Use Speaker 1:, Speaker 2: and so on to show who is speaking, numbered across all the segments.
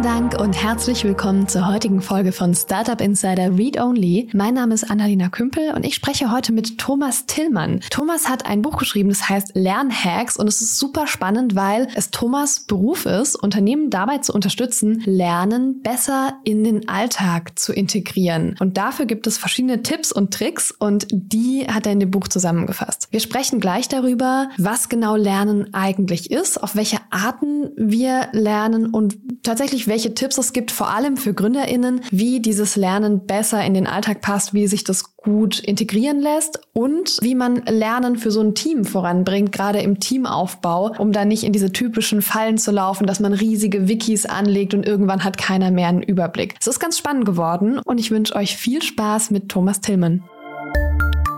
Speaker 1: Vielen Dank und herzlich willkommen zur heutigen Folge von Startup Insider Read Only. Mein Name ist Annalena Kümpel und ich spreche heute mit Thomas Tillmann. Thomas hat ein Buch geschrieben, das heißt Lernhacks und es ist super spannend, weil es Thomas Beruf ist, Unternehmen dabei zu unterstützen, Lernen besser in den Alltag zu integrieren. Und dafür gibt es verschiedene Tipps und Tricks und die hat er in dem Buch zusammengefasst. Wir sprechen gleich darüber, was genau Lernen eigentlich ist, auf welche Arten wir lernen und tatsächlich welche Tipps es gibt, vor allem für GründerInnen, wie dieses Lernen besser in den Alltag passt, wie sich das gut integrieren lässt und wie man Lernen für so ein Team voranbringt, gerade im Teamaufbau, um da nicht in diese typischen Fallen zu laufen, dass man riesige Wikis anlegt und irgendwann hat keiner mehr einen Überblick. Es ist ganz spannend geworden und ich wünsche euch viel Spaß mit Thomas Tillmann.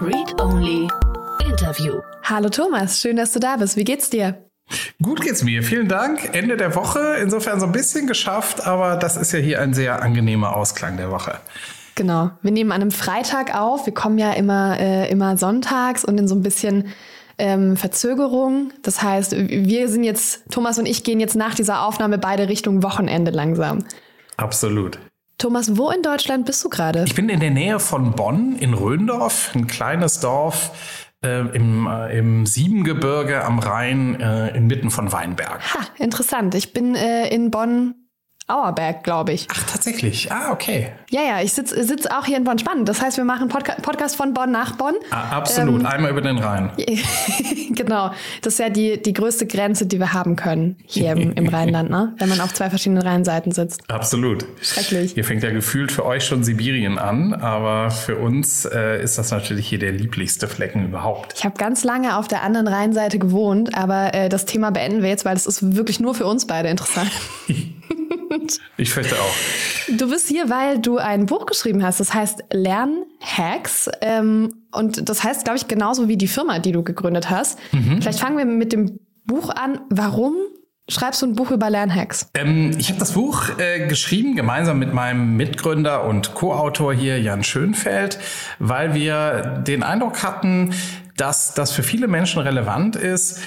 Speaker 2: Read Only Interview.
Speaker 1: Hallo Thomas, schön, dass du da bist. Wie geht's dir?
Speaker 3: Gut geht's mir. Vielen Dank. Ende der Woche. Insofern so ein bisschen geschafft, aber das ist ja hier ein sehr angenehmer Ausklang der Woche.
Speaker 1: Genau. Wir nehmen an einem Freitag auf. Wir kommen ja immer, äh, immer sonntags und in so ein bisschen ähm, Verzögerung. Das heißt, wir sind jetzt, Thomas und ich gehen jetzt nach dieser Aufnahme beide Richtung Wochenende langsam.
Speaker 3: Absolut.
Speaker 1: Thomas, wo in Deutschland bist du gerade?
Speaker 3: Ich bin in der Nähe von Bonn in Röndorf, ein kleines Dorf äh, im, äh, im Siebengebirge am Rhein äh, inmitten von Weinberg.
Speaker 1: Ha, interessant. Ich bin äh, in Bonn Auerberg, glaube ich.
Speaker 3: Ach, tatsächlich. Ah, okay.
Speaker 1: Ja, ja, ich sitze sitz auch hier in Bonn. Spannend. Das heißt, wir machen Podca Podcast von Bonn nach Bonn.
Speaker 3: Ah, absolut. Ähm, Einmal über den Rhein.
Speaker 1: genau. Das ist ja die, die größte Grenze, die wir haben können hier im, im Rheinland, ne? wenn man auf zwei verschiedenen Rheinseiten sitzt.
Speaker 3: Absolut.
Speaker 1: Schrecklich.
Speaker 3: Hier fängt ja gefühlt für euch schon Sibirien an, aber für uns äh, ist das natürlich hier der lieblichste Flecken überhaupt.
Speaker 1: Ich habe ganz lange auf der anderen Rheinseite gewohnt, aber äh, das Thema beenden wir jetzt, weil es ist wirklich nur für uns beide interessant.
Speaker 3: Ich fürchte auch.
Speaker 1: Du bist hier, weil du ein Buch geschrieben hast, das heißt Lernhacks. Ähm, und das heißt, glaube ich, genauso wie die Firma, die du gegründet hast. Mhm. Vielleicht fangen wir mit dem Buch an. Warum schreibst du ein Buch über Lernhacks?
Speaker 3: Ähm, ich habe das Buch äh, geschrieben, gemeinsam mit meinem Mitgründer und Co-Autor hier, Jan Schönfeld, weil wir den Eindruck hatten, dass das für viele Menschen relevant ist,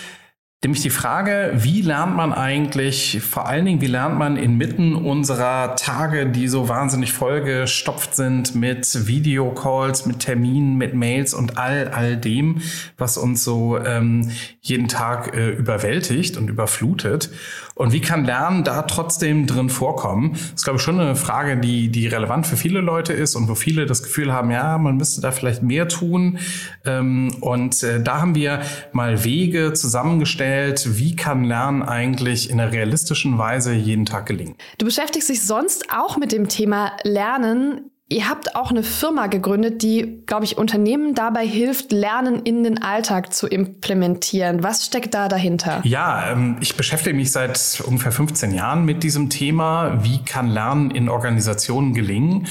Speaker 3: Nämlich die Frage, wie lernt man eigentlich, vor allen Dingen, wie lernt man inmitten unserer Tage, die so wahnsinnig vollgestopft sind mit Videocalls, mit Terminen, mit Mails und all, all dem, was uns so ähm, jeden Tag äh, überwältigt und überflutet. Und wie kann Lernen da trotzdem drin vorkommen? Das ist, glaube ich, schon eine Frage, die, die relevant für viele Leute ist und wo viele das Gefühl haben, ja, man müsste da vielleicht mehr tun. Ähm, und äh, da haben wir mal Wege zusammengestellt, gestellt, wie kann Lernen eigentlich in einer realistischen Weise jeden Tag gelingen.
Speaker 1: Du beschäftigst dich sonst auch mit dem Thema Lernen. Ihr habt auch eine Firma gegründet, die, glaube ich, Unternehmen dabei hilft, Lernen in den Alltag zu implementieren. Was steckt da dahinter?
Speaker 3: Ja, ähm, ich beschäftige mich seit ungefähr 15 Jahren mit diesem Thema. Wie kann Lernen in Organisationen gelingen?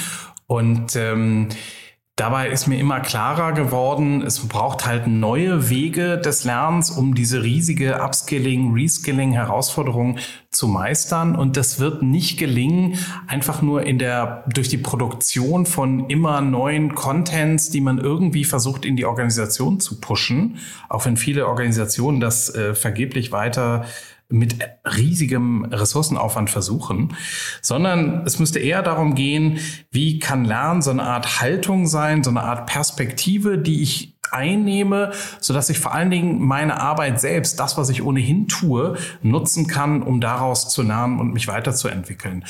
Speaker 3: Und ähm, Dabei ist mir immer klarer geworden, es braucht halt neue Wege des Lernens, um diese riesige Upskilling, Reskilling Herausforderung zu meistern. Und das wird nicht gelingen, einfach nur in der, durch die Produktion von immer neuen Contents, die man irgendwie versucht in die Organisation zu pushen. Auch wenn viele Organisationen das äh, vergeblich weiter mit riesigem Ressourcenaufwand versuchen, sondern es müsste eher darum gehen, wie kann Lernen so eine Art Haltung sein, so eine Art Perspektive, die ich einnehme, so dass ich vor allen Dingen meine Arbeit selbst, das, was ich ohnehin tue, nutzen kann, um daraus zu lernen und mich weiterzuentwickeln.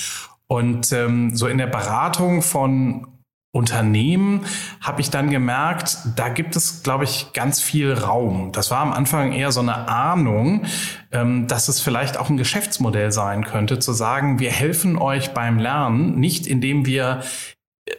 Speaker 3: Und ähm, so in der Beratung von Unternehmen habe ich dann gemerkt, da gibt es, glaube ich, ganz viel Raum. Das war am Anfang eher so eine Ahnung, ähm, dass es vielleicht auch ein Geschäftsmodell sein könnte, zu sagen, wir helfen euch beim Lernen, nicht indem wir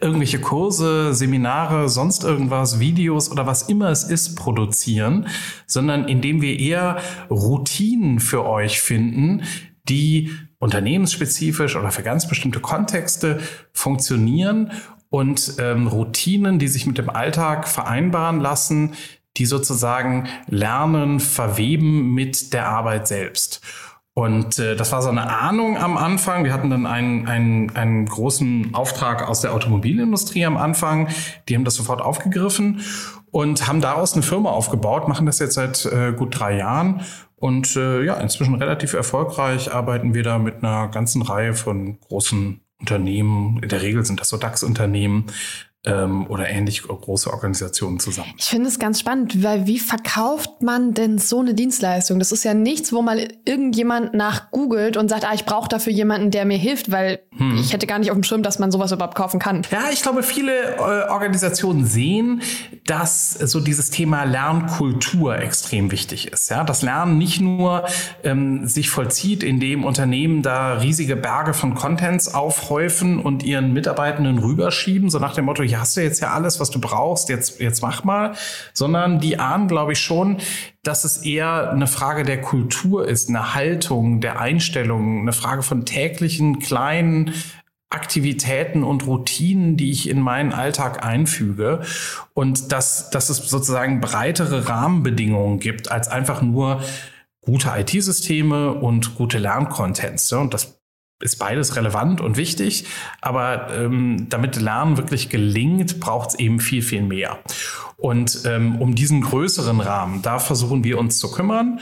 Speaker 3: irgendwelche Kurse, Seminare, sonst irgendwas, Videos oder was immer es ist, produzieren, sondern indem wir eher Routinen für euch finden, die unternehmensspezifisch oder für ganz bestimmte Kontexte funktionieren und ähm, Routinen, die sich mit dem Alltag vereinbaren lassen, die sozusagen Lernen verweben mit der Arbeit selbst. Und äh, das war so eine Ahnung am Anfang. Wir hatten dann einen, einen, einen großen Auftrag aus der Automobilindustrie am Anfang. Die haben das sofort aufgegriffen und haben daraus eine Firma aufgebaut, machen das jetzt seit äh, gut drei Jahren. Und äh, ja, inzwischen relativ erfolgreich arbeiten wir da mit einer ganzen Reihe von großen Unternehmen. In der Regel sind das so DAX-Unternehmen, ähm, oder ähnlich große Organisationen zusammen.
Speaker 1: Ich finde es ganz spannend, weil wie verkauft man denn so eine Dienstleistung? Das ist ja nichts, wo mal irgendjemand nach googelt und sagt, ah, ich brauche dafür jemanden, der mir hilft, weil hm. ich hätte gar nicht auf dem Schirm, dass man sowas überhaupt kaufen kann.
Speaker 3: Ja, ich glaube, viele äh, Organisationen sehen, dass so dieses Thema Lernkultur extrem wichtig ist. Ja, das Lernen nicht nur ähm, sich vollzieht, indem Unternehmen da riesige Berge von Contents aufhäufen und ihren Mitarbeitenden rüberschieben, so nach dem Motto, ja, hast du jetzt ja alles, was du brauchst, jetzt, jetzt mach mal, sondern die ahnen, glaube ich, schon, dass es eher eine Frage der Kultur ist, eine Haltung, der Einstellung, eine Frage von täglichen kleinen Aktivitäten und Routinen, die ich in meinen Alltag einfüge und dass, dass es sozusagen breitere Rahmenbedingungen gibt als einfach nur gute IT-Systeme und gute Lerncontents. Und das ist beides relevant und wichtig, aber ähm, damit Lernen wirklich gelingt, braucht es eben viel, viel mehr. Und ähm, um diesen größeren Rahmen, da versuchen wir uns zu kümmern.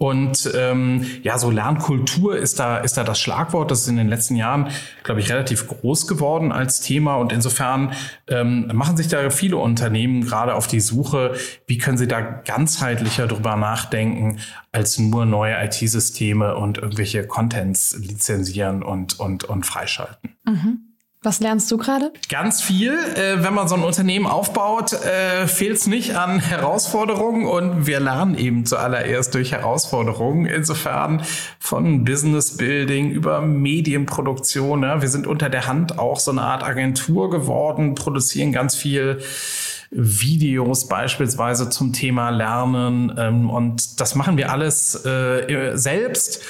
Speaker 3: Und ähm, ja, so Lernkultur ist da, ist da das Schlagwort. Das ist in den letzten Jahren, glaube ich, relativ groß geworden als Thema. Und insofern ähm, machen sich da viele Unternehmen gerade auf die Suche, wie können sie da ganzheitlicher drüber nachdenken, als nur neue IT-Systeme und irgendwelche Contents lizenzieren und, und, und freischalten.
Speaker 1: Mhm. Was lernst du gerade?
Speaker 3: Ganz viel. Äh, wenn man so ein Unternehmen aufbaut, äh, fehlt es nicht an Herausforderungen und wir lernen eben zuallererst durch Herausforderungen. Insofern von Business Building über Medienproduktion. Ja. Wir sind unter der Hand auch so eine Art Agentur geworden, produzieren ganz viel Videos beispielsweise zum Thema Lernen ähm, und das machen wir alles äh, selbst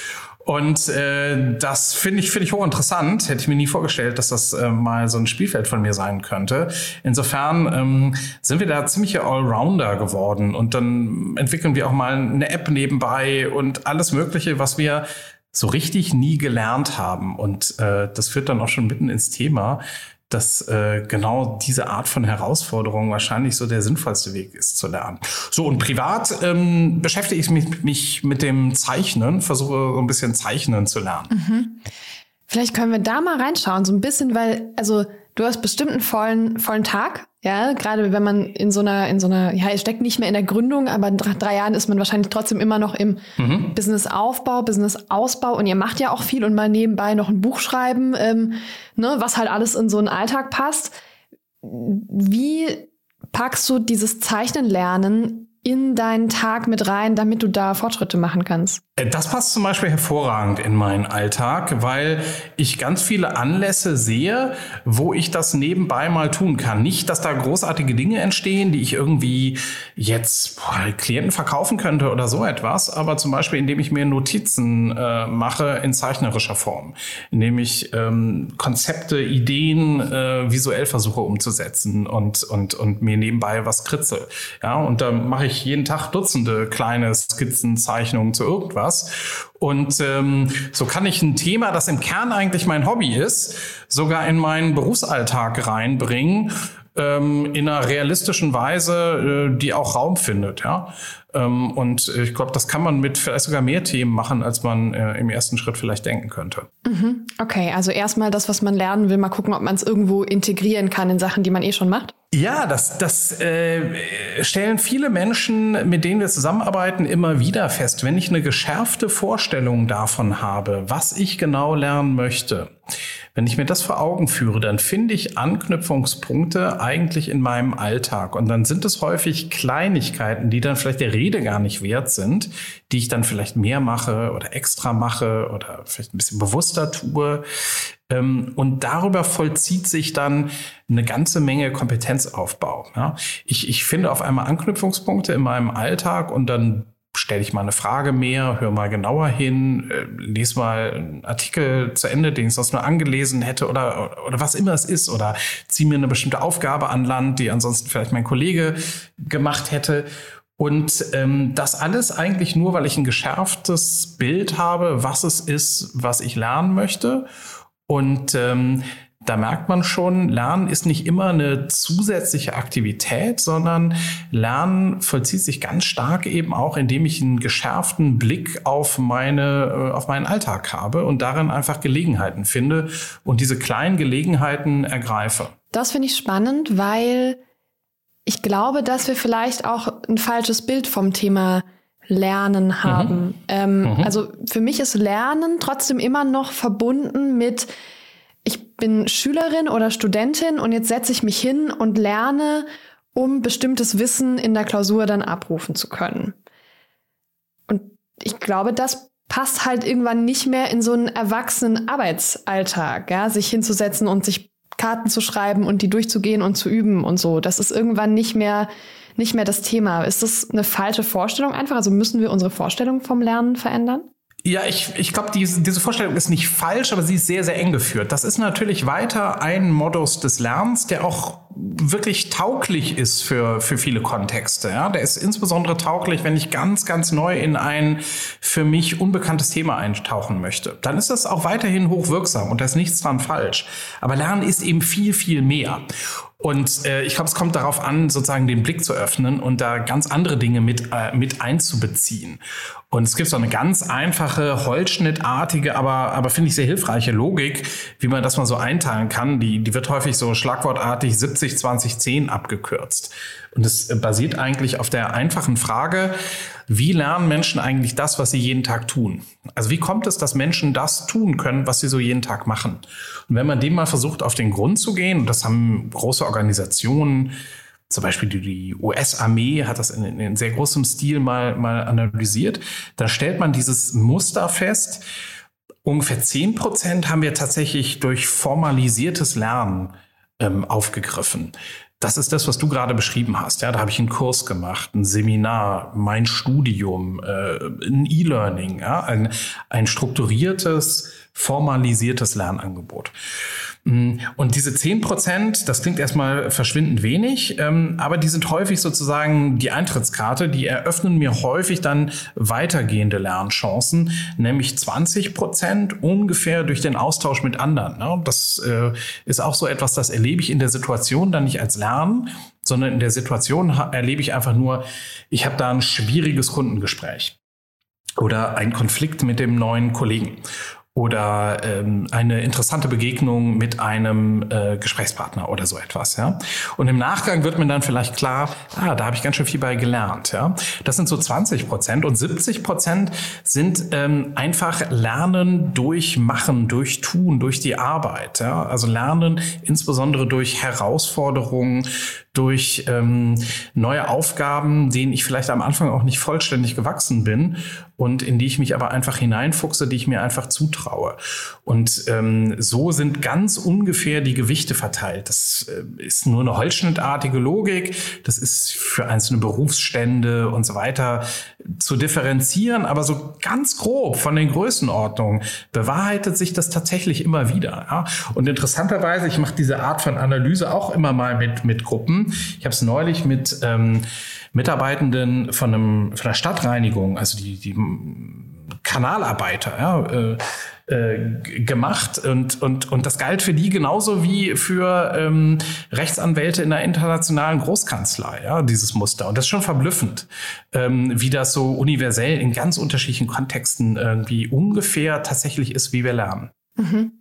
Speaker 3: und äh, das finde ich, finde ich hochinteressant. Hätte ich mir nie vorgestellt, dass das äh, mal so ein Spielfeld von mir sein könnte. Insofern ähm, sind wir da ziemliche Allrounder geworden. Und dann entwickeln wir auch mal eine App nebenbei und alles Mögliche, was wir so richtig nie gelernt haben. Und äh, das führt dann auch schon mitten ins Thema dass äh, genau diese Art von Herausforderung wahrscheinlich so der sinnvollste Weg ist zu lernen. So und privat ähm, beschäftige ich mich, mich mit dem Zeichnen, versuche so ein bisschen Zeichnen zu lernen.
Speaker 1: Mhm. Vielleicht können wir da mal reinschauen, so ein bisschen, weil, also du hast bestimmt einen vollen, vollen Tag, ja, gerade wenn man in so einer, in so einer, ja, es steckt nicht mehr in der Gründung, aber in drei Jahren ist man wahrscheinlich trotzdem immer noch im mhm. Business-Aufbau, Business-Ausbau und ihr macht ja auch viel und mal nebenbei noch ein Buch schreiben, ähm, ne, was halt alles in so einen Alltag passt. Wie packst du dieses Zeichnen lernen in deinen Tag mit rein, damit du da Fortschritte machen kannst?
Speaker 3: Äh, das passt zum Beispiel hervorragend in meinen Alltag, weil ich ganz viele Anlässe sehe, wo ich das nebenbei mal tun kann. Nicht, dass da großartige Dinge entstehen, die ich irgendwie jetzt boah, Klienten verkaufen könnte oder so etwas, aber zum Beispiel, indem ich mir Notizen äh, mache in zeichnerischer Form, indem ich ähm, Konzepte, Ideen äh, visuell versuche umzusetzen und, und, und mir nebenbei was kritze. Ja, und da mache ich ich jeden Tag Dutzende kleine Skizzen, zu irgendwas. Und ähm, so kann ich ein Thema, das im Kern eigentlich mein Hobby ist, sogar in meinen Berufsalltag reinbringen ähm, in einer realistischen Weise, äh, die auch Raum findet. Ja? Ähm, und ich glaube, das kann man mit vielleicht sogar mehr Themen machen, als man äh, im ersten Schritt vielleicht denken könnte.
Speaker 1: Mhm. Okay, also erstmal das, was man lernen will, mal gucken, ob man es irgendwo integrieren kann in Sachen, die man eh schon macht.
Speaker 3: Ja, das, das äh, stellen viele Menschen, mit denen wir zusammenarbeiten, immer wieder fest. Wenn ich eine geschärfte Vorstellung davon habe, was ich genau lernen möchte, wenn ich mir das vor Augen führe, dann finde ich Anknüpfungspunkte eigentlich in meinem Alltag. Und dann sind es häufig Kleinigkeiten, die dann vielleicht der Rede gar nicht wert sind, die ich dann vielleicht mehr mache oder extra mache oder vielleicht ein bisschen bewusster tue. Ähm, und darüber vollzieht sich dann eine ganze Menge Kompetenzaufbau. Ich, ich finde auf einmal Anknüpfungspunkte in meinem Alltag und dann stelle ich mal eine Frage mehr, hör mal genauer hin, äh, lese mal einen Artikel zu Ende, den ich sonst nur angelesen hätte oder, oder was immer es ist oder ziehe mir eine bestimmte Aufgabe an Land, die ansonsten vielleicht mein Kollege gemacht hätte. Und ähm, das alles eigentlich nur, weil ich ein geschärftes Bild habe, was es ist, was ich lernen möchte. Und ähm, da merkt man schon, Lernen ist nicht immer eine zusätzliche Aktivität, sondern Lernen vollzieht sich ganz stark eben auch, indem ich einen geschärften Blick auf meine, äh, auf meinen Alltag habe und darin einfach Gelegenheiten finde und diese kleinen Gelegenheiten ergreife.
Speaker 1: Das finde ich spannend, weil ich glaube, dass wir vielleicht auch ein falsches Bild vom Thema Lernen mhm. haben. Mhm. Ähm, mhm. Also für mich ist Lernen trotzdem immer noch verbunden mit ich bin Schülerin oder Studentin und jetzt setze ich mich hin und lerne, um bestimmtes Wissen in der Klausur dann abrufen zu können. Und ich glaube, das passt halt irgendwann nicht mehr in so einen erwachsenen Arbeitsalltag, ja, sich hinzusetzen und sich Karten zu schreiben und die durchzugehen und zu üben und so. Das ist irgendwann nicht mehr nicht mehr das Thema. Ist das eine falsche Vorstellung einfach? Also müssen wir unsere Vorstellung vom Lernen verändern?
Speaker 3: Ja, ich, ich glaube, diese, diese Vorstellung ist nicht falsch, aber sie ist sehr, sehr eng geführt. Das ist natürlich weiter ein Modus des Lernens, der auch wirklich tauglich ist für, für viele Kontexte. Ja? Der ist insbesondere tauglich, wenn ich ganz, ganz neu in ein für mich unbekanntes Thema eintauchen möchte. Dann ist das auch weiterhin hochwirksam und da ist nichts dran falsch. Aber Lernen ist eben viel, viel mehr. Und äh, ich glaube, es kommt darauf an, sozusagen den Blick zu öffnen und da ganz andere Dinge mit, äh, mit einzubeziehen. Und es gibt so eine ganz einfache, holzschnittartige, aber, aber finde ich sehr hilfreiche Logik, wie man das mal so einteilen kann. Die, die wird häufig so schlagwortartig 70, 20, 10 abgekürzt. Und es basiert eigentlich auf der einfachen Frage, wie lernen Menschen eigentlich das, was sie jeden Tag tun? Also wie kommt es, dass Menschen das tun können, was sie so jeden Tag machen? Und wenn man dem mal versucht, auf den Grund zu gehen, und das haben große Organisationen, zum Beispiel die US-Armee hat das in, in, sehr großem Stil mal, mal analysiert, dann stellt man dieses Muster fest, ungefähr zehn Prozent haben wir tatsächlich durch formalisiertes Lernen ähm, aufgegriffen. Das ist das, was du gerade beschrieben hast. Ja, da habe ich einen Kurs gemacht, ein Seminar, mein Studium, äh, ein E-Learning, ja, ein, ein strukturiertes, formalisiertes Lernangebot. Mm, und diese zehn Prozent, das klingt erstmal verschwindend wenig, ähm, aber die sind häufig sozusagen die Eintrittskarte, die eröffnen mir häufig dann weitergehende Lernchancen, nämlich 20 Prozent ungefähr durch den Austausch mit anderen. Das äh, ist auch so etwas, das erlebe ich in der Situation dann nicht als Lernen, sondern in der Situation erlebe ich einfach nur, ich habe da ein schwieriges Kundengespräch oder ein Konflikt mit dem neuen Kollegen oder ähm, eine interessante Begegnung mit einem äh, Gesprächspartner oder so etwas. Ja? Und im Nachgang wird mir dann vielleicht klar, ah, da habe ich ganz schön viel bei gelernt. Ja? Das sind so 20 Prozent und 70 Prozent sind ähm, einfach Lernen durch Machen, durch Tun, durch die Arbeit. Ja? Also Lernen insbesondere durch Herausforderungen, durch ähm, neue Aufgaben, denen ich vielleicht am Anfang auch nicht vollständig gewachsen bin und in die ich mich aber einfach hineinfuchse, die ich mir einfach zutraue. Und ähm, so sind ganz ungefähr die Gewichte verteilt. Das äh, ist nur eine holzschnittartige Logik. Das ist für einzelne Berufsstände und so weiter zu differenzieren, aber so ganz grob von den Größenordnungen bewahrheitet sich das tatsächlich immer wieder. Ja? Und interessanterweise, ich mache diese Art von Analyse auch immer mal mit, mit Gruppen ich habe es neulich mit ähm, Mitarbeitenden von, einem, von einer Stadtreinigung, also die, die Kanalarbeiter, ja, äh, äh, gemacht und, und, und das galt für die genauso wie für ähm, Rechtsanwälte in einer internationalen Großkanzlei, ja, dieses Muster. Und das ist schon verblüffend, ähm, wie das so universell in ganz unterschiedlichen Kontexten irgendwie ungefähr tatsächlich ist, wie wir lernen.
Speaker 1: Mhm.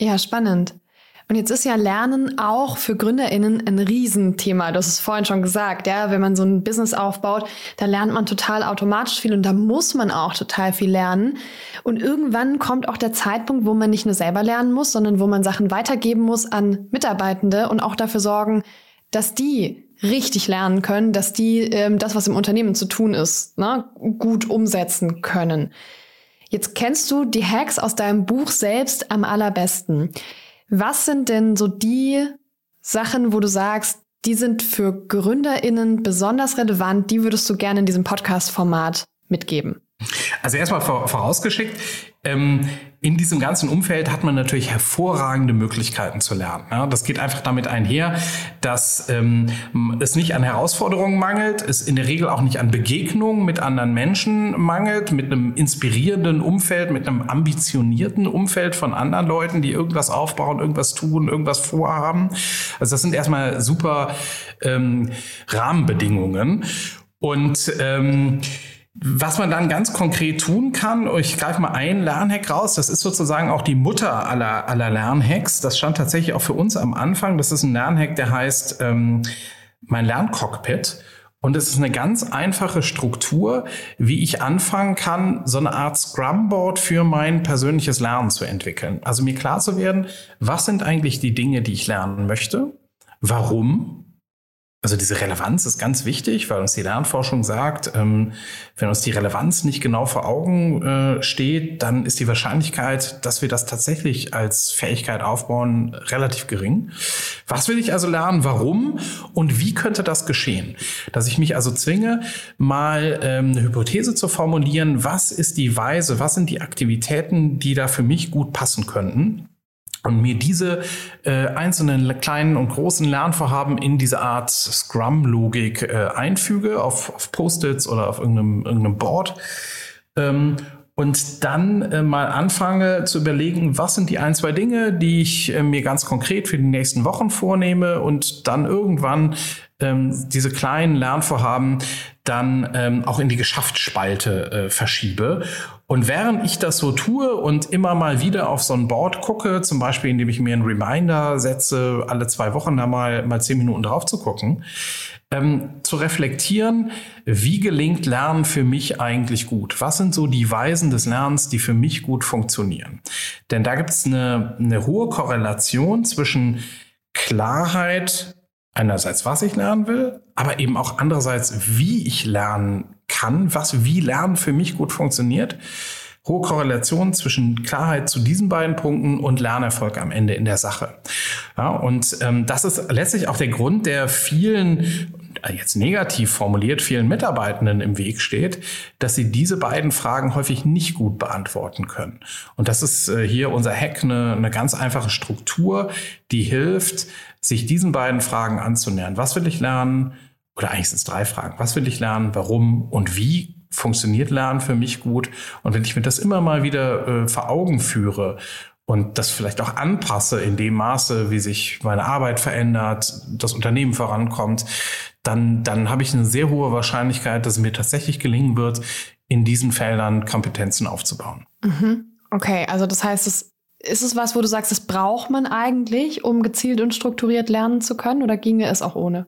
Speaker 1: Ja, spannend. Und jetzt ist ja Lernen auch für GründerInnen ein Riesenthema. Du hast es vorhin schon gesagt, ja. Wenn man so ein Business aufbaut, da lernt man total automatisch viel und da muss man auch total viel lernen. Und irgendwann kommt auch der Zeitpunkt, wo man nicht nur selber lernen muss, sondern wo man Sachen weitergeben muss an Mitarbeitende und auch dafür sorgen, dass die richtig lernen können, dass die ähm, das, was im Unternehmen zu tun ist, ne, gut umsetzen können. Jetzt kennst du die Hacks aus deinem Buch selbst am allerbesten. Was sind denn so die Sachen, wo du sagst, die sind für GründerInnen besonders relevant, die würdest du gerne in diesem Podcast-Format mitgeben?
Speaker 3: Also erstmal vorausgeschickt, ähm, in diesem ganzen Umfeld hat man natürlich hervorragende Möglichkeiten zu lernen. Ja, das geht einfach damit einher, dass ähm, es nicht an Herausforderungen mangelt, es in der Regel auch nicht an Begegnungen mit anderen Menschen mangelt, mit einem inspirierenden Umfeld, mit einem ambitionierten Umfeld von anderen Leuten, die irgendwas aufbauen, irgendwas tun, irgendwas vorhaben. Also das sind erstmal super ähm, Rahmenbedingungen. Und ähm, was man dann ganz konkret tun kann, ich greife mal einen Lernhack raus, das ist sozusagen auch die Mutter aller, aller Lernhacks. Das stand tatsächlich auch für uns am Anfang. Das ist ein Lernhack, der heißt ähm, mein Lerncockpit. Und es ist eine ganz einfache Struktur, wie ich anfangen kann, so eine Art Scrum-Board für mein persönliches Lernen zu entwickeln. Also mir klar zu werden, was sind eigentlich die Dinge, die ich lernen möchte? Warum? Also diese Relevanz ist ganz wichtig, weil uns die Lernforschung sagt, ähm, wenn uns die Relevanz nicht genau vor Augen äh, steht, dann ist die Wahrscheinlichkeit, dass wir das tatsächlich als Fähigkeit aufbauen, relativ gering. Was will ich also lernen? Warum? Und wie könnte das geschehen? Dass ich mich also zwinge, mal ähm, eine Hypothese zu formulieren, was ist die Weise, was sind die Aktivitäten, die da für mich gut passen könnten? Und mir diese äh, einzelnen kleinen und großen Lernvorhaben in diese Art Scrum-Logik äh, einfüge auf, auf Post-its oder auf irgendeinem, irgendeinem Board ähm, und dann äh, mal anfange zu überlegen, was sind die ein, zwei Dinge, die ich äh, mir ganz konkret für die nächsten Wochen vornehme und dann irgendwann ähm, diese kleinen Lernvorhaben dann ähm, auch in die Geschäftsspalte äh, verschiebe. Und während ich das so tue und immer mal wieder auf so ein Board gucke, zum Beispiel indem ich mir einen Reminder setze, alle zwei Wochen da mal, mal zehn Minuten drauf zu gucken, ähm, zu reflektieren, wie gelingt Lernen für mich eigentlich gut? Was sind so die Weisen des Lernens, die für mich gut funktionieren? Denn da gibt es eine, eine hohe Korrelation zwischen Klarheit einerseits, was ich lernen will, aber eben auch andererseits, wie ich lernen kann, was wie Lernen für mich gut funktioniert. Hohe Korrelation zwischen Klarheit zu diesen beiden Punkten und Lernerfolg am Ende in der Sache. Ja, und ähm, das ist letztlich auch der Grund, der vielen äh, jetzt negativ formuliert vielen Mitarbeitenden im Weg steht, dass sie diese beiden Fragen häufig nicht gut beantworten können. Und das ist äh, hier unser Hack, eine, eine ganz einfache Struktur, die hilft, sich diesen beiden Fragen anzunähern. Was will ich lernen? Oder eigentlich sind es drei Fragen. Was will ich lernen? Warum? Und wie funktioniert Lernen für mich gut? Und wenn ich mir das immer mal wieder äh, vor Augen führe und das vielleicht auch anpasse in dem Maße, wie sich meine Arbeit verändert, das Unternehmen vorankommt, dann, dann habe ich eine sehr hohe Wahrscheinlichkeit, dass es mir tatsächlich gelingen wird, in diesen Feldern Kompetenzen aufzubauen.
Speaker 1: Mhm. Okay, also das heißt, es ist es was, wo du sagst, das braucht man eigentlich, um gezielt und strukturiert lernen zu können, oder ginge es auch ohne?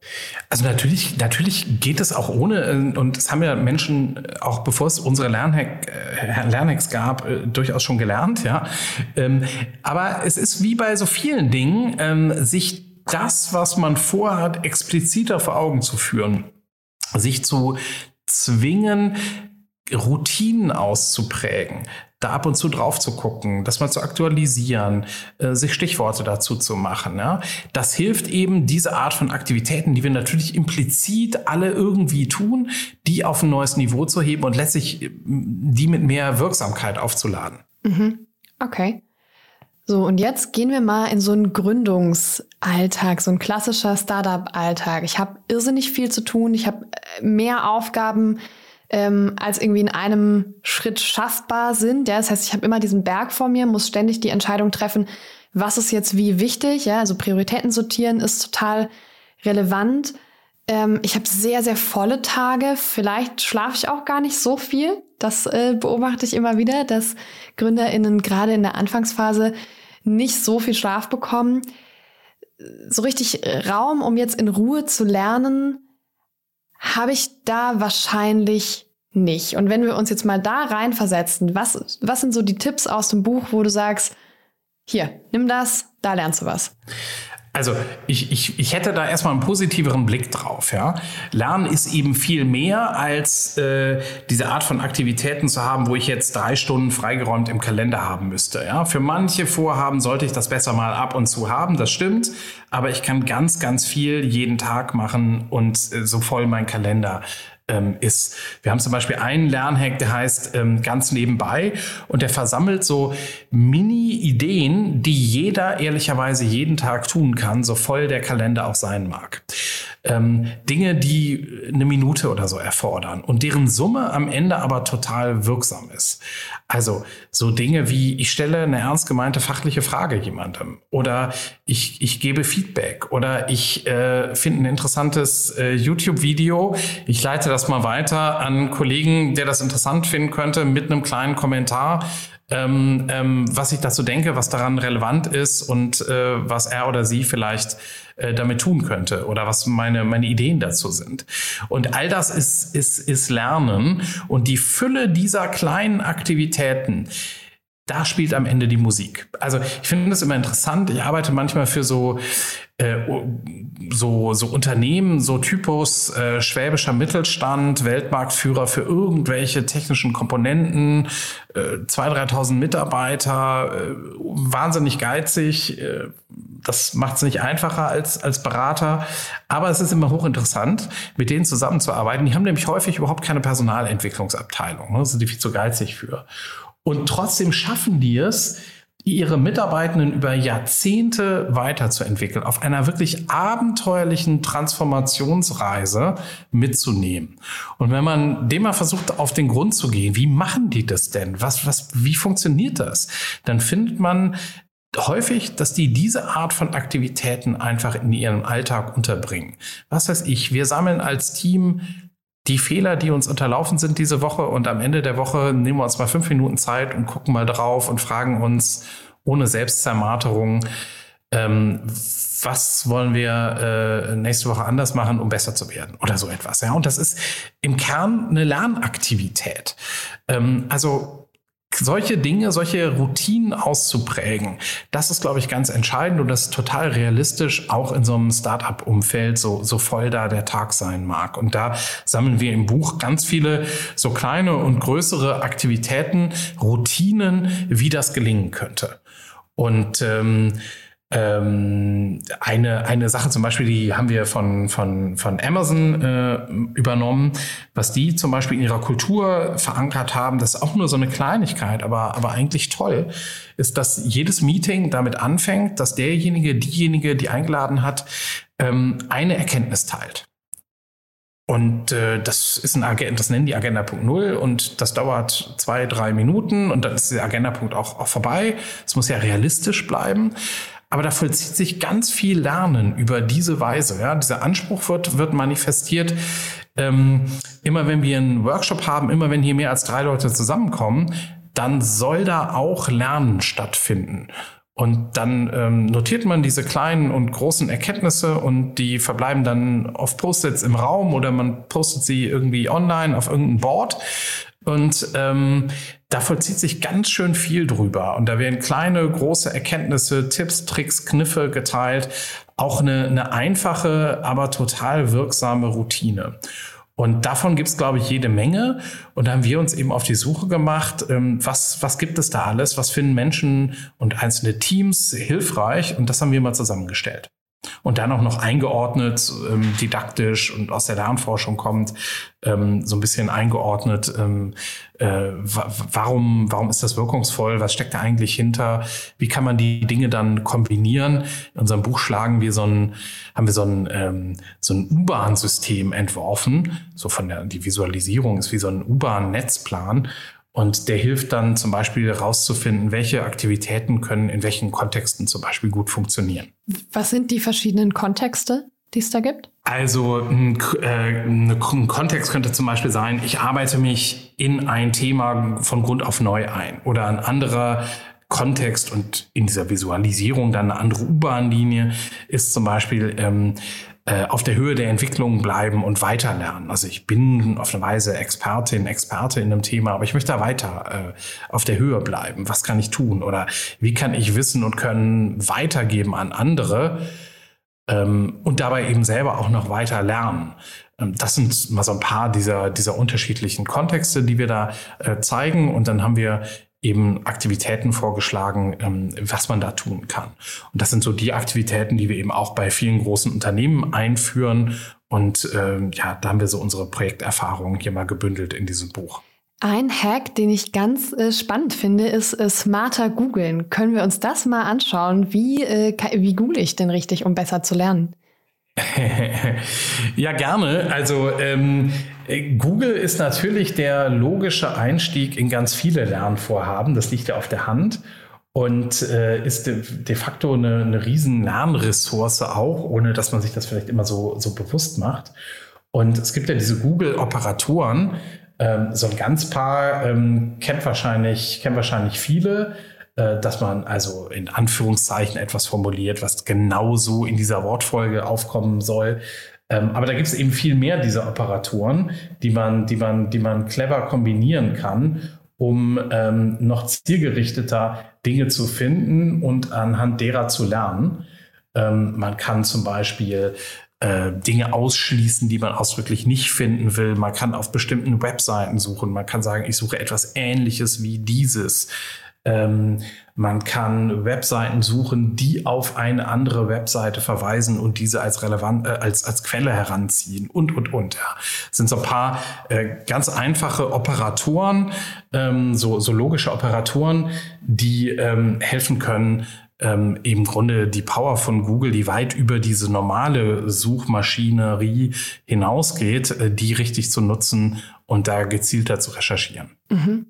Speaker 3: Also natürlich, natürlich geht es auch ohne. Äh, und das haben ja Menschen, auch bevor es unsere Lernhack, äh, Lernhacks gab, äh, durchaus schon gelernt, ja. Ähm, aber es ist wie bei so vielen Dingen, ähm, sich das, was man vorhat, expliziter vor Augen zu führen. Sich zu zwingen, Routinen auszuprägen, da ab und zu drauf zu gucken, das mal zu aktualisieren, äh, sich Stichworte dazu zu machen. Ja? Das hilft eben, diese Art von Aktivitäten, die wir natürlich implizit alle irgendwie tun, die auf ein neues Niveau zu heben und letztlich äh, die mit mehr Wirksamkeit aufzuladen.
Speaker 1: Mhm. Okay. So, und jetzt gehen wir mal in so einen Gründungsalltag, so ein klassischer Startup-Alltag. Ich habe irrsinnig viel zu tun, ich habe äh, mehr Aufgaben, ähm, als irgendwie in einem Schritt schaffbar sind. Ja? Das heißt, ich habe immer diesen Berg vor mir, muss ständig die Entscheidung treffen, was ist jetzt wie wichtig. Ja? Also Prioritäten sortieren ist total relevant. Ähm, ich habe sehr, sehr volle Tage. Vielleicht schlafe ich auch gar nicht so viel. Das äh, beobachte ich immer wieder, dass GründerInnen gerade in der Anfangsphase nicht so viel Schlaf bekommen. So richtig Raum, um jetzt in Ruhe zu lernen, habe ich da wahrscheinlich nicht. Und wenn wir uns jetzt mal da reinversetzen, was, was sind so die Tipps aus dem Buch, wo du sagst, hier, nimm das, da lernst du was?
Speaker 3: Also ich, ich, ich hätte da erstmal einen positiveren Blick drauf. Ja? Lernen ist eben viel mehr als äh, diese Art von Aktivitäten zu haben, wo ich jetzt drei Stunden freigeräumt im Kalender haben müsste. Ja? Für manche Vorhaben sollte ich das besser mal ab und zu haben, das stimmt. Aber ich kann ganz, ganz viel jeden Tag machen und äh, so voll mein Kalender ähm, ist. Wir haben zum Beispiel einen Lernhack, der heißt ähm, ganz nebenbei und der versammelt so Mini-Ideen, die jeder ehrlicherweise jeden Tag tun kann, so voll der Kalender auch sein mag. Ähm, Dinge, die eine Minute oder so erfordern und deren Summe am Ende aber total wirksam ist. Also so Dinge wie, ich stelle eine ernst gemeinte fachliche Frage jemandem oder ich, ich gebe Feedback oder ich äh, finde ein interessantes äh, YouTube-Video, ich leite das mal weiter an Kollegen, der das interessant finden könnte, mit einem kleinen Kommentar ähm, ähm, was ich dazu denke, was daran relevant ist und äh, was er oder sie vielleicht äh, damit tun könnte oder was meine, meine Ideen dazu sind. Und all das ist, ist, ist Lernen und die Fülle dieser kleinen Aktivitäten, da spielt am Ende die Musik. Also ich finde das immer interessant. Ich arbeite manchmal für so äh, so, so Unternehmen, so Typus äh, schwäbischer Mittelstand, Weltmarktführer für irgendwelche technischen Komponenten, äh, 2.000, 3.000 Mitarbeiter, äh, wahnsinnig geizig. Äh, das macht es nicht einfacher als, als Berater. Aber es ist immer hochinteressant, mit denen zusammenzuarbeiten. Die haben nämlich häufig überhaupt keine Personalentwicklungsabteilung. Ne? sind die viel zu geizig für. Und trotzdem schaffen die es, ihre Mitarbeitenden über Jahrzehnte weiterzuentwickeln, auf einer wirklich abenteuerlichen Transformationsreise mitzunehmen. Und wenn man dem mal versucht, auf den Grund zu gehen, wie machen die das denn? Was, was, wie funktioniert das? Dann findet man häufig, dass die diese Art von Aktivitäten einfach in ihrem Alltag unterbringen. Was weiß ich, wir sammeln als Team die Fehler, die uns unterlaufen sind diese Woche und am Ende der Woche nehmen wir uns mal fünf Minuten Zeit und gucken mal drauf und fragen uns ohne Selbstzermarterung, ähm, was wollen wir äh, nächste Woche anders machen, um besser zu werden oder so etwas. Ja, und das ist im Kern eine Lernaktivität. Ähm, also solche Dinge, solche Routinen auszuprägen, das ist, glaube ich, ganz entscheidend und das ist total realistisch, auch in so einem Startup-Umfeld, so, so voll da der Tag sein mag. Und da sammeln wir im Buch ganz viele so kleine und größere Aktivitäten, Routinen, wie das gelingen könnte. Und ähm, ähm, eine, eine Sache zum Beispiel, die haben wir von, von, von Amazon äh, übernommen, was die zum Beispiel in ihrer Kultur verankert haben, das ist auch nur so eine Kleinigkeit, aber, aber eigentlich toll, ist, dass jedes Meeting damit anfängt, dass derjenige, diejenige, die eingeladen hat, ähm, eine Erkenntnis teilt. Und äh, das ist ein Agenda, das nennen die Agenda Punkt Null und das dauert zwei, drei Minuten und dann ist der Agenda Punkt auch, auch vorbei. Es muss ja realistisch bleiben. Aber da vollzieht sich ganz viel Lernen über diese Weise. Ja? Dieser Anspruch wird, wird manifestiert. Ähm, immer wenn wir einen Workshop haben, immer wenn hier mehr als drei Leute zusammenkommen, dann soll da auch Lernen stattfinden. Und dann ähm, notiert man diese kleinen und großen Erkenntnisse und die verbleiben dann auf Post-its im Raum oder man postet sie irgendwie online auf irgendein Board. Und ähm, da vollzieht sich ganz schön viel drüber. Und da werden kleine, große Erkenntnisse, Tipps, Tricks, Kniffe geteilt. Auch eine, eine einfache, aber total wirksame Routine. Und davon gibt es, glaube ich, jede Menge. Und da haben wir uns eben auf die Suche gemacht, ähm, was, was gibt es da alles? Was finden Menschen und einzelne Teams hilfreich? Und das haben wir mal zusammengestellt und dann auch noch eingeordnet, ähm, didaktisch und aus der Lernforschung kommt, ähm, so ein bisschen eingeordnet, ähm, äh, warum, warum ist das wirkungsvoll, was steckt da eigentlich hinter, wie kann man die Dinge dann kombinieren. In unserem Buch schlagen wir so ein, haben wir so ein, ähm, so ein U-Bahn-System entworfen, so von der, die Visualisierung ist wie so ein U-Bahn-Netzplan und der hilft dann zum Beispiel herauszufinden, welche Aktivitäten können in welchen Kontexten zum Beispiel gut funktionieren.
Speaker 1: Was sind die verschiedenen Kontexte, die es da gibt?
Speaker 3: Also ein, äh, ein Kontext könnte zum Beispiel sein, ich arbeite mich in ein Thema von Grund auf neu ein oder ein anderer Kontext und in dieser Visualisierung dann eine andere U-Bahn-Linie ist zum Beispiel ähm, äh, auf der Höhe der Entwicklung bleiben und weiterlernen. Also ich bin auf eine Weise Expertin, Experte in einem Thema, aber ich möchte da weiter äh, auf der Höhe bleiben. Was kann ich tun? Oder wie kann ich Wissen und Können weitergeben an andere ähm, und dabei eben selber auch noch weiter lernen? Ähm, das sind mal so ein paar dieser, dieser unterschiedlichen Kontexte, die wir da äh, zeigen. Und dann haben wir eben Aktivitäten vorgeschlagen, ähm, was man da tun kann. Und das sind so die Aktivitäten, die wir eben auch bei vielen großen Unternehmen einführen Und ähm, ja, da haben wir so unsere Projekterfahrungen hier mal gebündelt in diesem Buch.
Speaker 1: Ein Hack, den ich ganz äh, spannend finde, ist äh, smarter googeln. Können wir uns das mal anschauen? Wie, äh, wie google ich denn richtig, um besser zu lernen?
Speaker 3: ja, gerne. Also ähm, Google ist natürlich der logische Einstieg in ganz viele Lernvorhaben. Das liegt ja auf der Hand und äh, ist de, de facto eine, eine riesen Lernressource auch, ohne dass man sich das vielleicht immer so, so bewusst macht. Und es gibt ja diese Google-Operatoren, ähm, so ein ganz paar ähm, kennt wahrscheinlich, kennt wahrscheinlich viele, äh, dass man also in Anführungszeichen etwas formuliert, was genau so in dieser Wortfolge aufkommen soll. Ähm, aber da gibt es eben viel mehr dieser Operatoren, die man, die man, die man clever kombinieren kann, um ähm, noch zielgerichteter Dinge zu finden und anhand derer zu lernen. Ähm, man kann zum Beispiel äh, Dinge ausschließen, die man ausdrücklich nicht finden will. Man kann auf bestimmten Webseiten suchen. Man kann sagen, ich suche etwas Ähnliches wie dieses. Ähm, man kann Webseiten suchen, die auf eine andere Webseite verweisen und diese als relevant, äh, als, als Quelle heranziehen und, und, und. Ja. Das sind so ein paar äh, ganz einfache Operatoren, ähm, so, so logische Operatoren, die ähm, helfen können, ähm, im Grunde die Power von Google, die weit über diese normale Suchmaschinerie hinausgeht, äh, die richtig zu nutzen und da gezielter zu recherchieren. Mhm.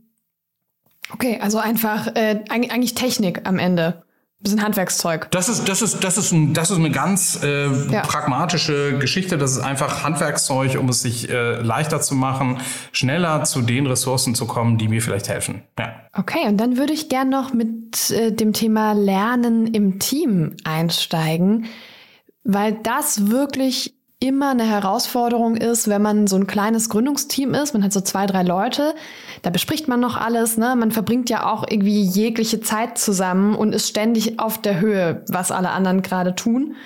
Speaker 1: Okay, also einfach äh, eigentlich Technik am Ende bisschen Handwerkszeug.
Speaker 3: Das ist, das ist, das ist, ein, das ist eine ganz äh, ja. pragmatische Geschichte. Das ist einfach Handwerkszeug, um es sich äh, leichter zu machen, schneller zu den Ressourcen zu kommen, die mir vielleicht helfen. Ja.
Speaker 1: Okay, und dann würde ich gern noch mit äh, dem Thema Lernen im Team einsteigen, weil das wirklich immer eine Herausforderung ist, wenn man so ein kleines Gründungsteam ist. Man hat so zwei, drei Leute. Da bespricht man noch alles. Ne? Man verbringt ja auch irgendwie jegliche Zeit zusammen und ist ständig auf der Höhe, was alle anderen gerade tun.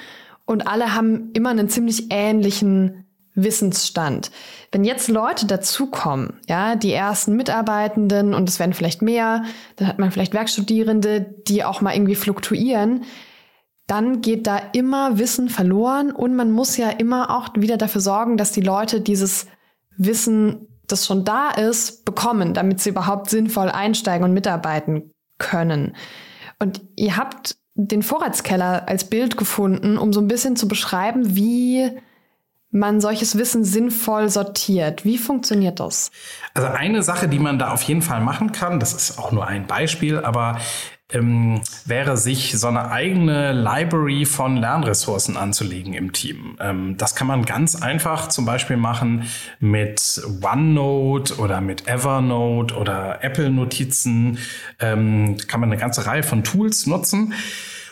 Speaker 1: Und alle haben immer einen ziemlich ähnlichen Wissensstand. Wenn jetzt Leute dazukommen, ja, die ersten Mitarbeitenden und es werden vielleicht mehr, dann hat man vielleicht Werkstudierende, die auch mal irgendwie fluktuieren, dann geht da immer Wissen verloren und man muss ja immer auch wieder dafür sorgen, dass die Leute dieses Wissen, das schon da ist, bekommen, damit sie überhaupt sinnvoll einsteigen und mitarbeiten können. Und ihr habt den Vorratskeller als Bild gefunden, um so ein bisschen zu beschreiben, wie man solches Wissen sinnvoll sortiert. Wie funktioniert das?
Speaker 3: Also eine Sache, die man da auf jeden Fall machen kann, das ist auch nur ein Beispiel, aber ähm, wäre, sich so eine eigene Library von Lernressourcen anzulegen im Team. Ähm, das kann man ganz einfach zum Beispiel machen mit OneNote oder mit Evernote oder Apple Notizen. Ähm, kann man eine ganze Reihe von Tools nutzen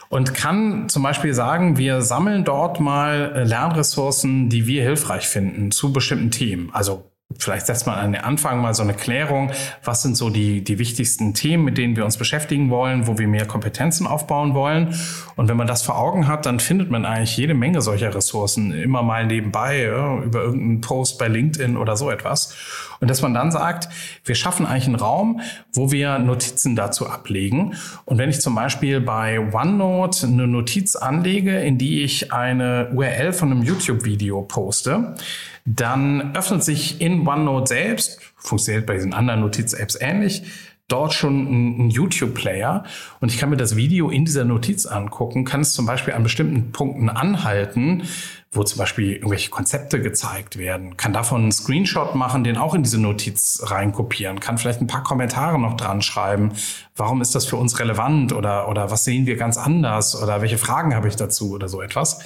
Speaker 3: und kann zum Beispiel sagen, wir sammeln dort mal äh, Lernressourcen, die wir hilfreich finden zu bestimmten Themen. Also Vielleicht setzt man an den Anfang mal so eine Klärung. Was sind so die, die wichtigsten Themen, mit denen wir uns beschäftigen wollen, wo wir mehr Kompetenzen aufbauen wollen? Und wenn man das vor Augen hat, dann findet man eigentlich jede Menge solcher Ressourcen immer mal nebenbei, ja, über irgendeinen Post bei LinkedIn oder so etwas. Und dass man dann sagt, wir schaffen eigentlich einen Raum, wo wir Notizen dazu ablegen. Und wenn ich zum Beispiel bei OneNote eine Notiz anlege, in die ich eine URL von einem YouTube-Video poste, dann öffnet sich in OneNote selbst, funktioniert bei diesen anderen Notiz-Apps ähnlich, dort schon ein, YouTube-Player und ich kann mir das Video in dieser Notiz angucken, kann es zum Beispiel an bestimmten Punkten anhalten, wo zum Beispiel irgendwelche Konzepte gezeigt werden, kann davon einen Screenshot machen, den auch in diese Notiz reinkopieren, kann vielleicht ein paar Kommentare noch dran schreiben. Warum ist das für uns relevant oder, oder was sehen wir ganz anders oder welche Fragen habe ich dazu oder so etwas?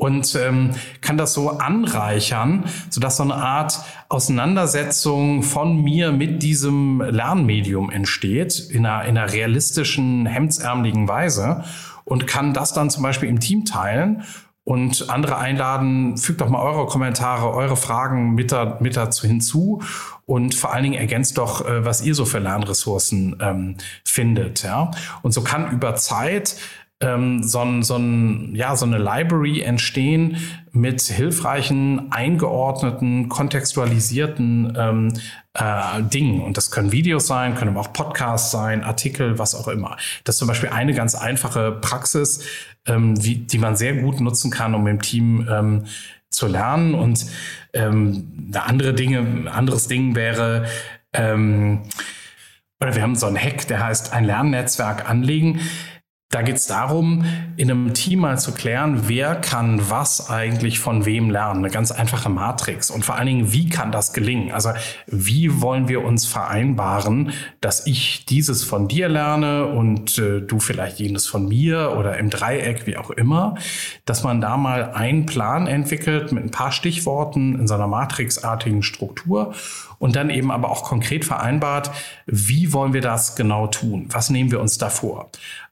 Speaker 3: Und ähm, kann das so anreichern, sodass so eine Art Auseinandersetzung von mir mit diesem Lernmedium entsteht, in einer, in einer realistischen, hemdsärmeligen Weise und kann das dann zum Beispiel im Team teilen und andere einladen, fügt doch mal eure Kommentare, eure Fragen mit, da, mit dazu hinzu und vor allen Dingen ergänzt doch, äh, was ihr so für Lernressourcen ähm, findet. Ja? Und so kann über Zeit ähm, so, ein, so, ein, ja, so eine Library entstehen mit hilfreichen, eingeordneten, kontextualisierten ähm, äh, Dingen. Und das können Videos sein, können aber auch Podcasts sein, Artikel, was auch immer. Das ist zum Beispiel eine ganz einfache Praxis, ähm, wie, die man sehr gut nutzen kann, um im Team ähm, zu lernen. Und ähm, andere Dinge, anderes Ding wäre, ähm, oder wir haben so ein Hack, der heißt ein Lernnetzwerk anlegen. Da geht es darum, in einem Team mal zu klären, wer kann was eigentlich von wem lernen. Eine ganz einfache Matrix. Und vor allen Dingen, wie kann das gelingen? Also wie wollen wir uns vereinbaren, dass ich dieses von dir lerne und äh, du vielleicht jenes von mir oder im Dreieck, wie auch immer. Dass man da mal einen Plan entwickelt mit ein paar Stichworten in so einer matrixartigen Struktur und dann eben aber auch konkret vereinbart, wie wollen wir das genau tun? Was nehmen wir uns da vor?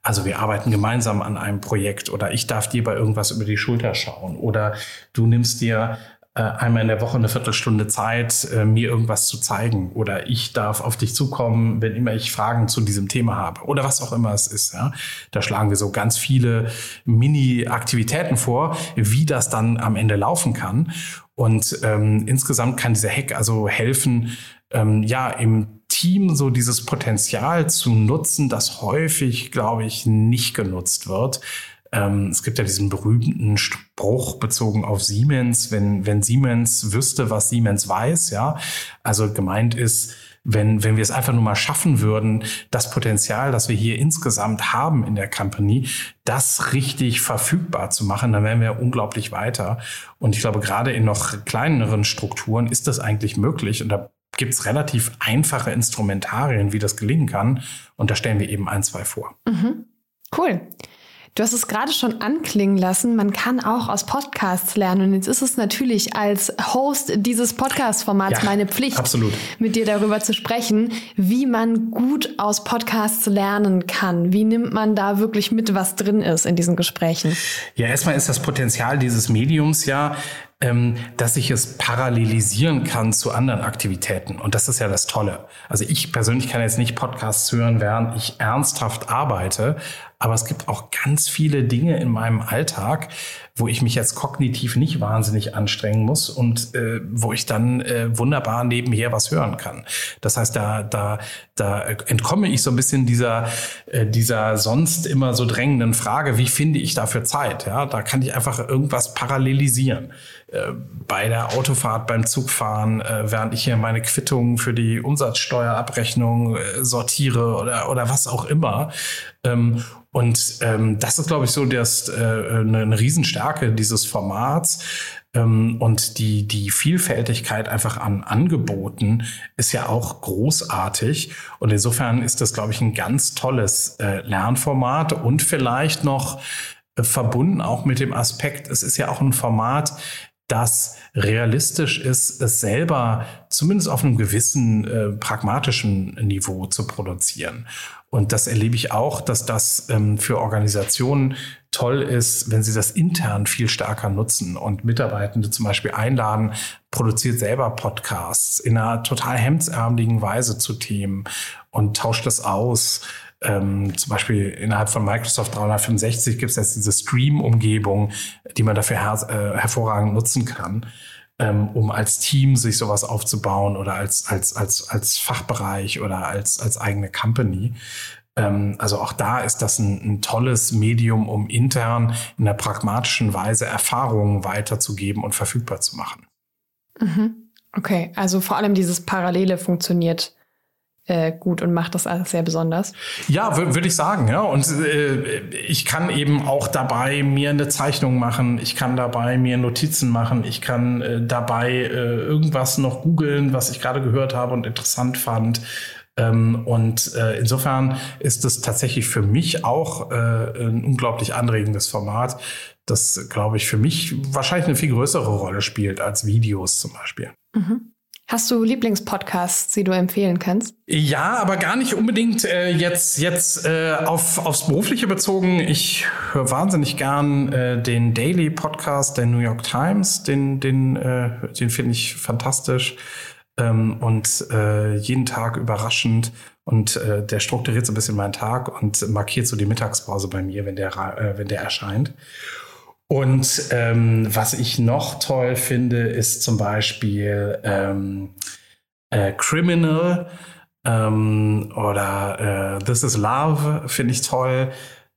Speaker 3: Also wir arbeiten gemeinsam an einem Projekt oder ich darf dir bei irgendwas über die Schulter schauen oder du nimmst dir äh, einmal in der Woche eine Viertelstunde Zeit, äh, mir irgendwas zu zeigen oder ich darf auf dich zukommen, wenn immer ich Fragen zu diesem Thema habe oder was auch immer es ist. Ja? Da schlagen wir so ganz viele Mini-Aktivitäten vor, wie das dann am Ende laufen kann. Und ähm, insgesamt kann dieser Hack also helfen, ähm, ja, im Team so dieses Potenzial zu nutzen, das häufig, glaube ich, nicht genutzt wird. Ähm, es gibt ja diesen berühmten Spruch bezogen auf Siemens, wenn, wenn Siemens wüsste, was Siemens weiß, ja. Also gemeint ist, wenn, wenn wir es einfach nur mal schaffen würden, das Potenzial, das wir hier insgesamt haben in der Company, das richtig verfügbar zu machen, dann wären wir unglaublich weiter. Und ich glaube, gerade in noch kleineren Strukturen ist das eigentlich möglich. Und da gibt es relativ einfache Instrumentarien, wie das gelingen kann. Und da stellen wir eben ein, zwei vor.
Speaker 1: Mhm. Cool. Du hast es gerade schon anklingen lassen, man kann auch aus Podcasts lernen. Und jetzt ist es natürlich als Host dieses Podcast-Formats ja, meine Pflicht,
Speaker 3: absolut.
Speaker 1: mit dir darüber zu sprechen, wie man gut aus Podcasts lernen kann. Wie nimmt man da wirklich mit, was drin ist in diesen Gesprächen?
Speaker 3: Ja, erstmal ist das Potenzial dieses Mediums ja, ähm, dass ich es parallelisieren kann zu anderen Aktivitäten. Und das ist ja das Tolle. Also ich persönlich kann jetzt nicht Podcasts hören, während ich ernsthaft arbeite. Aber es gibt auch ganz viele Dinge in meinem Alltag, wo ich mich jetzt kognitiv nicht wahnsinnig anstrengen muss und äh, wo ich dann äh, wunderbar nebenher was hören kann. Das heißt, da, da, da entkomme ich so ein bisschen dieser, äh, dieser sonst immer so drängenden Frage, wie finde ich dafür Zeit? Ja, da kann ich einfach irgendwas parallelisieren. Äh, bei der Autofahrt, beim Zugfahren, äh, während ich hier meine Quittung für die Umsatzsteuerabrechnung äh, sortiere oder, oder was auch immer. Und ähm, das ist, glaube ich, so das, äh, eine, eine Riesenstärke dieses Formats. Ähm, und die, die Vielfältigkeit einfach an Angeboten ist ja auch großartig. Und insofern ist das, glaube ich, ein ganz tolles äh, Lernformat und vielleicht noch äh, verbunden auch mit dem Aspekt, es ist ja auch ein Format, das realistisch ist, es selber zumindest auf einem gewissen äh, pragmatischen Niveau zu produzieren. Und das erlebe ich auch, dass das ähm, für Organisationen toll ist, wenn sie das intern viel stärker nutzen und Mitarbeitende zum Beispiel einladen, produziert selber Podcasts in einer total hemdsärmeligen Weise zu Themen und tauscht das aus. Ähm, zum Beispiel innerhalb von Microsoft 365 gibt es jetzt diese Stream-Umgebung, die man dafür her äh, hervorragend nutzen kann, ähm, um als Team sich sowas aufzubauen oder als, als, als, als Fachbereich oder als, als eigene Company. Ähm, also auch da ist das ein, ein, tolles Medium, um intern in einer pragmatischen Weise Erfahrungen weiterzugeben und verfügbar zu machen.
Speaker 1: Mhm. Okay, also vor allem dieses Parallele funktioniert äh, gut und macht das alles sehr besonders.
Speaker 3: Ja, würde ich sagen, ja. Und äh, ich kann eben auch dabei mir eine Zeichnung machen, ich kann dabei mir Notizen machen, ich kann äh, dabei äh, irgendwas noch googeln, was ich gerade gehört habe und interessant fand. Ähm, und äh, insofern ist es tatsächlich für mich auch ein unglaublich anregendes Format, das, glaube ich, für mich wahrscheinlich eine viel größere Rolle spielt als Videos zum Beispiel.
Speaker 1: Mhm. Hast du Lieblingspodcasts, die du empfehlen kannst?
Speaker 3: Ja, aber gar nicht unbedingt äh, jetzt, jetzt äh, auf, aufs Berufliche bezogen. Ich höre wahnsinnig gern äh, den Daily Podcast der New York Times. Den, den, äh, den finde ich fantastisch ähm, und äh, jeden Tag überraschend. Und äh, der strukturiert so ein bisschen meinen Tag und markiert so die Mittagspause bei mir, wenn der, wenn der erscheint. Und ähm, was ich noch toll finde, ist zum Beispiel ähm, äh, Criminal ähm, oder äh, This is Love, finde ich toll.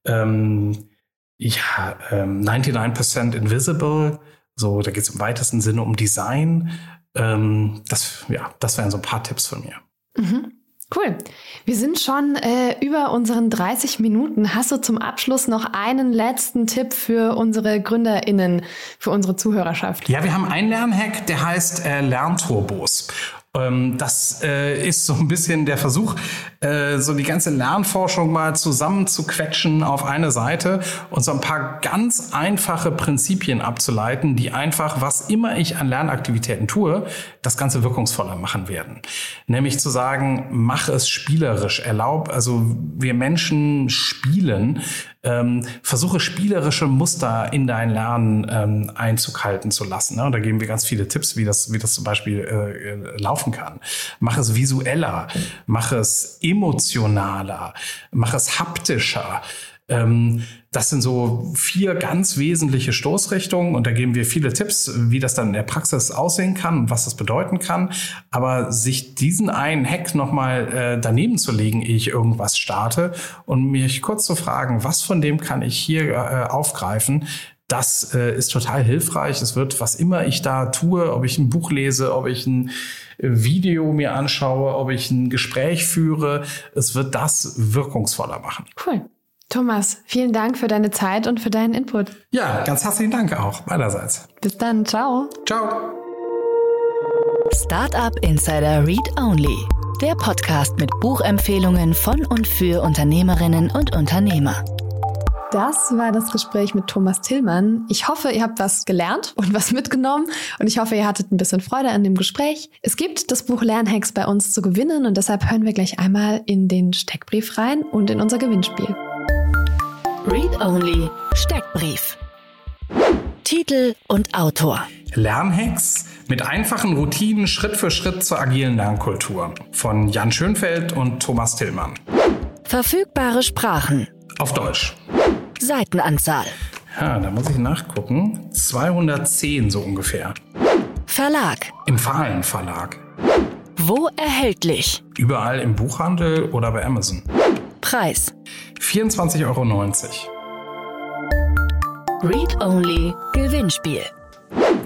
Speaker 3: Ähm, ja, 99% ähm, Invisible, So, da geht es im weitesten Sinne um Design. Ähm, das, ja, das wären so ein paar Tipps von mir.
Speaker 1: Mhm. Cool. Wir sind schon äh, über unseren 30 Minuten. Hast du zum Abschluss noch einen letzten Tipp für unsere GründerInnen, für unsere Zuhörerschaft?
Speaker 3: Ja, wir haben einen Lernhack, der heißt äh, Lernturbos. Ähm, das äh, ist so ein bisschen der Versuch, äh, so die ganze Lernforschung mal zusammenzuquetschen auf eine Seite und so ein paar ganz einfache Prinzipien abzuleiten, die einfach, was immer ich an Lernaktivitäten tue, das Ganze wirkungsvoller machen werden. Nämlich zu sagen, mach es spielerisch, erlaub, also wir Menschen spielen, ähm, versuche spielerische Muster in dein Lernen ähm, Einzug halten zu lassen. Ne? Und da geben wir ganz viele Tipps, wie das, wie das zum Beispiel äh, laufen kann. Mach es visueller, mach es emotionaler, mach es haptischer. Ähm, das sind so vier ganz wesentliche Stoßrichtungen und da geben wir viele Tipps, wie das dann in der Praxis aussehen kann und was das bedeuten kann. Aber sich diesen einen Hack nochmal äh, daneben zu legen, ehe ich irgendwas starte und mich kurz zu fragen, was von dem kann ich hier äh, aufgreifen, das äh, ist total hilfreich. Es wird, was immer ich da tue, ob ich ein Buch lese, ob ich ein Video mir anschaue, ob ich ein Gespräch führe, es wird das wirkungsvoller machen.
Speaker 1: Cool. Thomas, vielen Dank für deine Zeit und für deinen Input.
Speaker 3: Ja, ganz herzlichen Dank auch meinerseits.
Speaker 1: Bis dann, ciao.
Speaker 3: Ciao.
Speaker 2: Startup Insider Read Only, der Podcast mit Buchempfehlungen von und für Unternehmerinnen und Unternehmer.
Speaker 1: Das war das Gespräch mit Thomas Tillmann. Ich hoffe, ihr habt was gelernt und was mitgenommen und ich hoffe, ihr hattet ein bisschen Freude an dem Gespräch. Es gibt das Buch Lernhacks bei uns zu gewinnen und deshalb hören wir gleich einmal in den Steckbrief rein und in unser Gewinnspiel.
Speaker 2: Read Only Steckbrief. Titel und Autor.
Speaker 3: Lernhacks mit einfachen Routinen Schritt für Schritt zur agilen Lernkultur von Jan Schönfeld und Thomas Tillmann.
Speaker 2: Verfügbare Sprachen.
Speaker 3: Auf Deutsch.
Speaker 2: Seitenanzahl.
Speaker 3: Ja, da muss ich nachgucken. 210 so ungefähr.
Speaker 2: Verlag.
Speaker 3: Im Fahlen Verlag.
Speaker 2: Wo erhältlich?
Speaker 3: Überall im Buchhandel oder bei Amazon.
Speaker 2: Preis.
Speaker 3: 24,90 Euro.
Speaker 2: Read Only Gewinnspiel.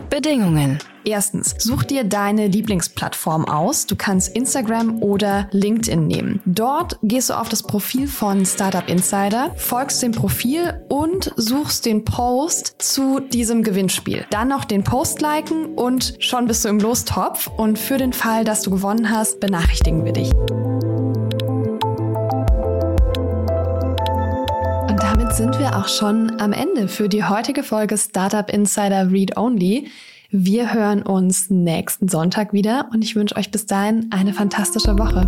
Speaker 2: Bedingungen.
Speaker 1: Erstens, such dir deine Lieblingsplattform aus. Du kannst Instagram oder LinkedIn nehmen. Dort gehst du auf das Profil von Startup Insider, folgst dem Profil und suchst den Post zu diesem Gewinnspiel. Dann noch den Post liken und schon bist du im Lostopf. Und für den Fall, dass du gewonnen hast, benachrichtigen wir dich. Sind wir auch schon am Ende für die heutige Folge Startup Insider Read Only. Wir hören uns nächsten Sonntag wieder und ich wünsche euch bis dahin eine fantastische Woche.